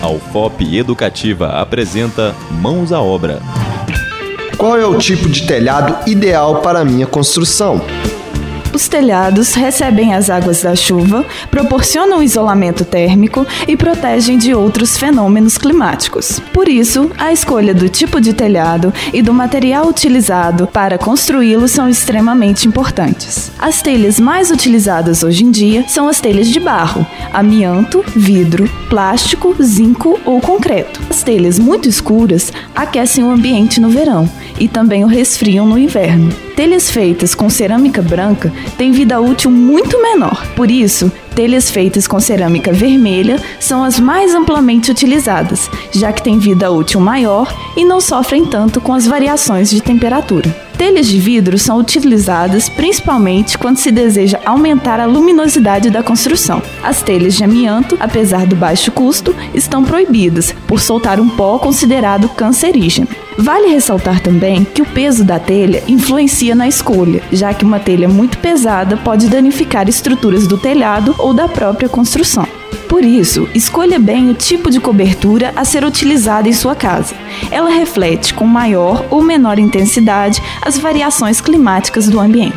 A UFOP Educativa apresenta Mãos à Obra. Qual é o tipo de telhado ideal para minha construção? Os telhados recebem as águas da chuva, proporcionam isolamento térmico e protegem de outros fenômenos climáticos. Por isso, a escolha do tipo de telhado e do material utilizado para construí-lo são extremamente importantes. As telhas mais utilizadas hoje em dia são as telhas de barro, amianto, vidro, plástico, zinco ou concreto. As telhas muito escuras aquecem o ambiente no verão e também o resfriam no inverno. Telhas feitas com cerâmica branca têm vida útil muito menor. Por isso, telhas feitas com cerâmica vermelha são as mais amplamente utilizadas, já que têm vida útil maior e não sofrem tanto com as variações de temperatura. Telhas de vidro são utilizadas principalmente quando se deseja aumentar a luminosidade da construção. As telhas de amianto, apesar do baixo custo, estão proibidas por soltar um pó considerado cancerígeno. Vale ressaltar também que o peso da telha influencia na escolha, já que uma telha muito pesada pode danificar estruturas do telhado ou da própria construção. Por isso, escolha bem o tipo de cobertura a ser utilizada em sua casa. Ela reflete com maior ou menor intensidade as variações climáticas do ambiente.